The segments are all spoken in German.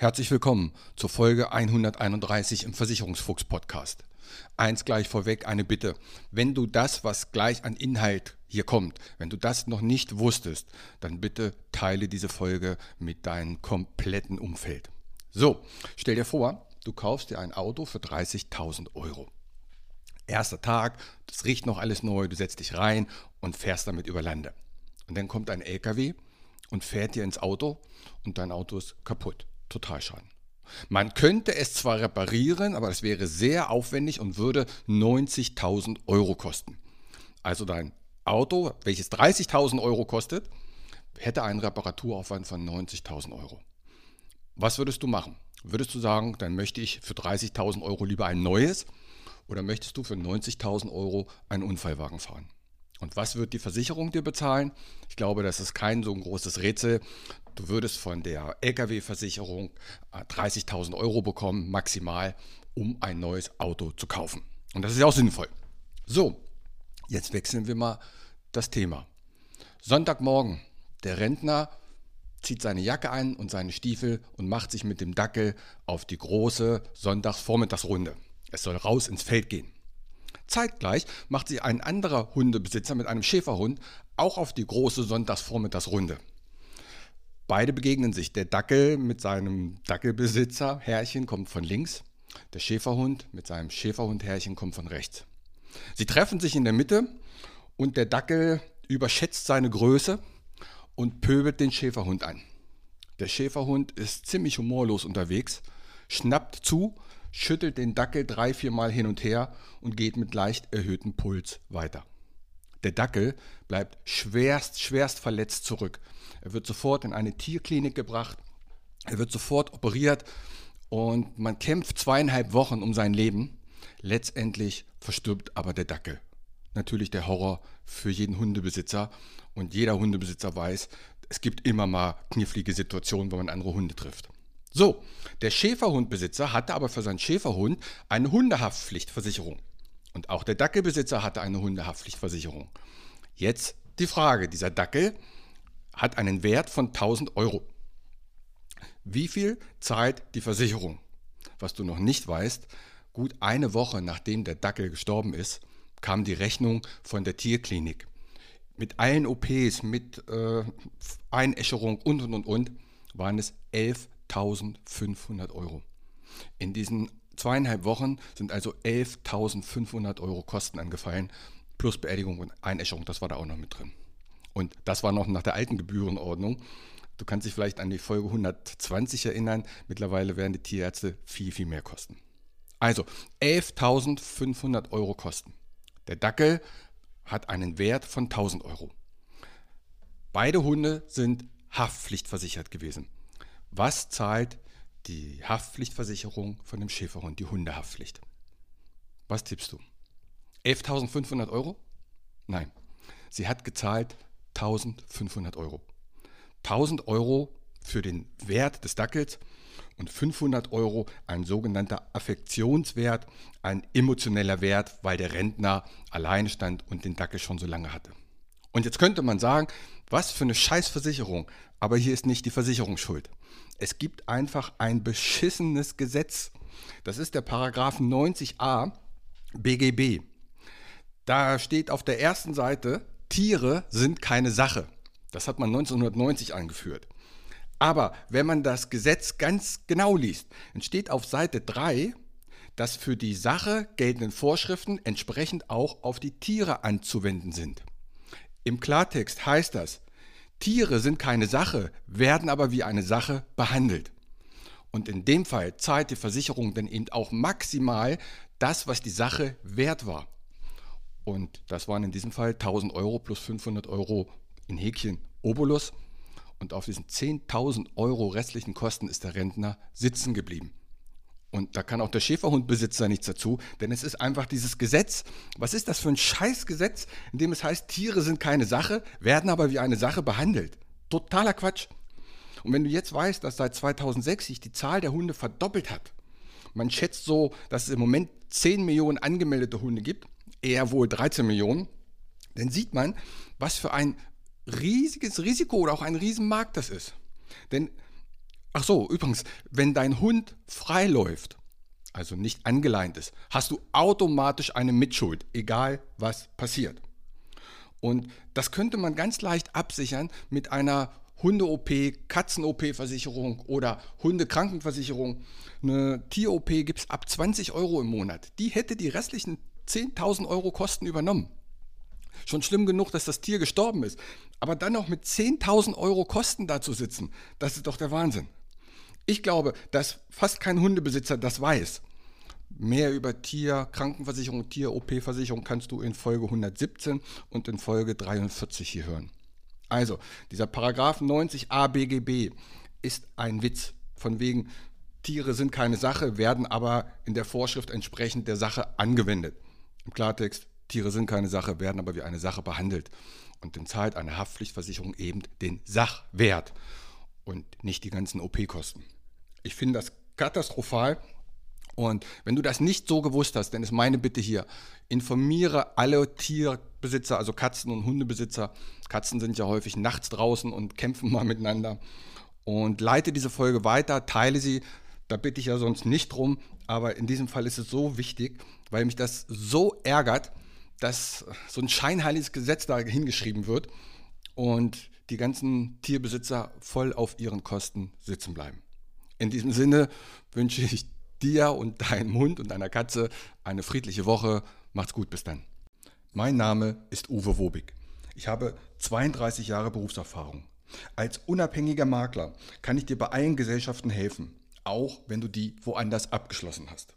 Herzlich willkommen zur Folge 131 im Versicherungsfuchs Podcast. Eins gleich vorweg, eine Bitte. Wenn du das, was gleich an Inhalt hier kommt, wenn du das noch nicht wusstest, dann bitte teile diese Folge mit deinem kompletten Umfeld. So, stell dir vor, du kaufst dir ein Auto für 30.000 Euro. Erster Tag, das riecht noch alles neu, du setzt dich rein und fährst damit über Lande. Und dann kommt ein LKW und fährt dir ins Auto und dein Auto ist kaputt. Totalschaden. Man könnte es zwar reparieren, aber das wäre sehr aufwendig und würde 90.000 Euro kosten. Also dein Auto, welches 30.000 Euro kostet, hätte einen Reparaturaufwand von 90.000 Euro. Was würdest du machen? Würdest du sagen, dann möchte ich für 30.000 Euro lieber ein neues oder möchtest du für 90.000 Euro einen Unfallwagen fahren? Und was wird die Versicherung dir bezahlen? Ich glaube, das ist kein so ein großes Rätsel. Du würdest von der Lkw-Versicherung 30.000 äh, Euro bekommen, maximal, um ein neues Auto zu kaufen. Und das ist ja auch sinnvoll. So, jetzt wechseln wir mal das Thema. Sonntagmorgen, der Rentner zieht seine Jacke an und seine Stiefel und macht sich mit dem Dackel auf die große Sonntagsvormittagsrunde. Es soll raus ins Feld gehen. Zeitgleich macht sich ein anderer Hundebesitzer mit einem Schäferhund auch auf die große Sonntagsvormittagsrunde. Beide begegnen sich. Der Dackel mit seinem Dackelbesitzer, Herrchen, kommt von links. Der Schäferhund mit seinem Schäferhund-Herrchen kommt von rechts. Sie treffen sich in der Mitte und der Dackel überschätzt seine Größe und pöbelt den Schäferhund an. Der Schäferhund ist ziemlich humorlos unterwegs, schnappt zu schüttelt den Dackel drei, viermal hin und her und geht mit leicht erhöhtem Puls weiter. Der Dackel bleibt schwerst, schwerst verletzt zurück. Er wird sofort in eine Tierklinik gebracht, er wird sofort operiert und man kämpft zweieinhalb Wochen um sein Leben. Letztendlich verstirbt aber der Dackel. Natürlich der Horror für jeden Hundebesitzer und jeder Hundebesitzer weiß, es gibt immer mal knifflige Situationen, wo man andere Hunde trifft. So, der Schäferhundbesitzer hatte aber für seinen Schäferhund eine Hundehaftpflichtversicherung. Und auch der Dackelbesitzer hatte eine Hundehaftpflichtversicherung. Jetzt die Frage, dieser Dackel hat einen Wert von 1000 Euro. Wie viel zahlt die Versicherung? Was du noch nicht weißt, gut eine Woche nachdem der Dackel gestorben ist, kam die Rechnung von der Tierklinik. Mit allen OPs, mit äh, Einäscherung und und und und waren es 11 11.500 Euro. In diesen zweieinhalb Wochen sind also 11.500 Euro Kosten angefallen, plus Beerdigung und Einäscherung, das war da auch noch mit drin. Und das war noch nach der alten Gebührenordnung. Du kannst dich vielleicht an die Folge 120 erinnern. Mittlerweile werden die Tierärzte viel, viel mehr kosten. Also 11.500 Euro Kosten. Der Dackel hat einen Wert von 1.000 Euro. Beide Hunde sind haftpflichtversichert gewesen. Was zahlt die Haftpflichtversicherung von dem Schäferhund, die Hundehaftpflicht? Was tippst du? 11.500 Euro? Nein, sie hat gezahlt 1.500 Euro. 1.000 Euro für den Wert des Dackels und 500 Euro ein sogenannter Affektionswert, ein emotioneller Wert, weil der Rentner alleine stand und den Dackel schon so lange hatte. Und jetzt könnte man sagen, was für eine Scheißversicherung, aber hier ist nicht die Versicherung schuld. Es gibt einfach ein beschissenes Gesetz. Das ist der Paragraph 90a BGB. Da steht auf der ersten Seite, Tiere sind keine Sache. Das hat man 1990 eingeführt. Aber wenn man das Gesetz ganz genau liest, dann steht auf Seite 3, dass für die Sache geltenden Vorschriften entsprechend auch auf die Tiere anzuwenden sind. Im Klartext heißt das, Tiere sind keine Sache, werden aber wie eine Sache behandelt. Und in dem Fall zahlt die Versicherung dann eben auch maximal das, was die Sache wert war. Und das waren in diesem Fall 1000 Euro plus 500 Euro in Häkchen Obolus. Und auf diesen 10.000 Euro restlichen Kosten ist der Rentner sitzen geblieben. Und da kann auch der Schäferhundbesitzer nichts dazu, denn es ist einfach dieses Gesetz. Was ist das für ein Scheißgesetz, in dem es heißt, Tiere sind keine Sache, werden aber wie eine Sache behandelt? Totaler Quatsch. Und wenn du jetzt weißt, dass seit 2006 sich die Zahl der Hunde verdoppelt hat, man schätzt so, dass es im Moment 10 Millionen angemeldete Hunde gibt, eher wohl 13 Millionen, dann sieht man, was für ein riesiges Risiko oder auch ein Riesenmarkt das ist. Denn Ach so, übrigens, wenn dein Hund frei läuft, also nicht angeleint ist, hast du automatisch eine Mitschuld, egal was passiert. Und das könnte man ganz leicht absichern mit einer Hunde-OP, Katzen-OP-Versicherung oder Hundekrankenversicherung. Eine Tier-OP gibt es ab 20 Euro im Monat. Die hätte die restlichen 10.000 Euro Kosten übernommen. Schon schlimm genug, dass das Tier gestorben ist. Aber dann noch mit 10.000 Euro Kosten da zu sitzen, das ist doch der Wahnsinn. Ich glaube, dass fast kein Hundebesitzer das weiß. Mehr über Tier, Krankenversicherung, Tier-OP-Versicherung kannst du in Folge 117 und in Folge 43 hier hören. Also, dieser Paragraph 90a BGB ist ein Witz. Von wegen, Tiere sind keine Sache, werden aber in der Vorschrift entsprechend der Sache angewendet. Im Klartext, Tiere sind keine Sache, werden aber wie eine Sache behandelt. Und dann zahlt eine Haftpflichtversicherung eben den Sachwert und nicht die ganzen OP-Kosten. Ich finde das katastrophal. Und wenn du das nicht so gewusst hast, dann ist meine Bitte hier, informiere alle Tierbesitzer, also Katzen- und Hundebesitzer. Katzen sind ja häufig nachts draußen und kämpfen mal miteinander. Und leite diese Folge weiter, teile sie. Da bitte ich ja sonst nicht drum. Aber in diesem Fall ist es so wichtig, weil mich das so ärgert, dass so ein scheinheiliges Gesetz da hingeschrieben wird und die ganzen Tierbesitzer voll auf ihren Kosten sitzen bleiben. In diesem Sinne wünsche ich dir und deinem Hund und deiner Katze eine friedliche Woche. Macht's gut, bis dann. Mein Name ist Uwe Wobig. Ich habe 32 Jahre Berufserfahrung. Als unabhängiger Makler kann ich dir bei allen Gesellschaften helfen, auch wenn du die woanders abgeschlossen hast.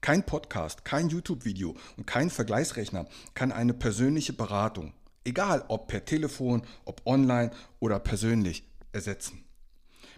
Kein Podcast, kein YouTube-Video und kein Vergleichsrechner kann eine persönliche Beratung, egal ob per Telefon, ob online oder persönlich, ersetzen.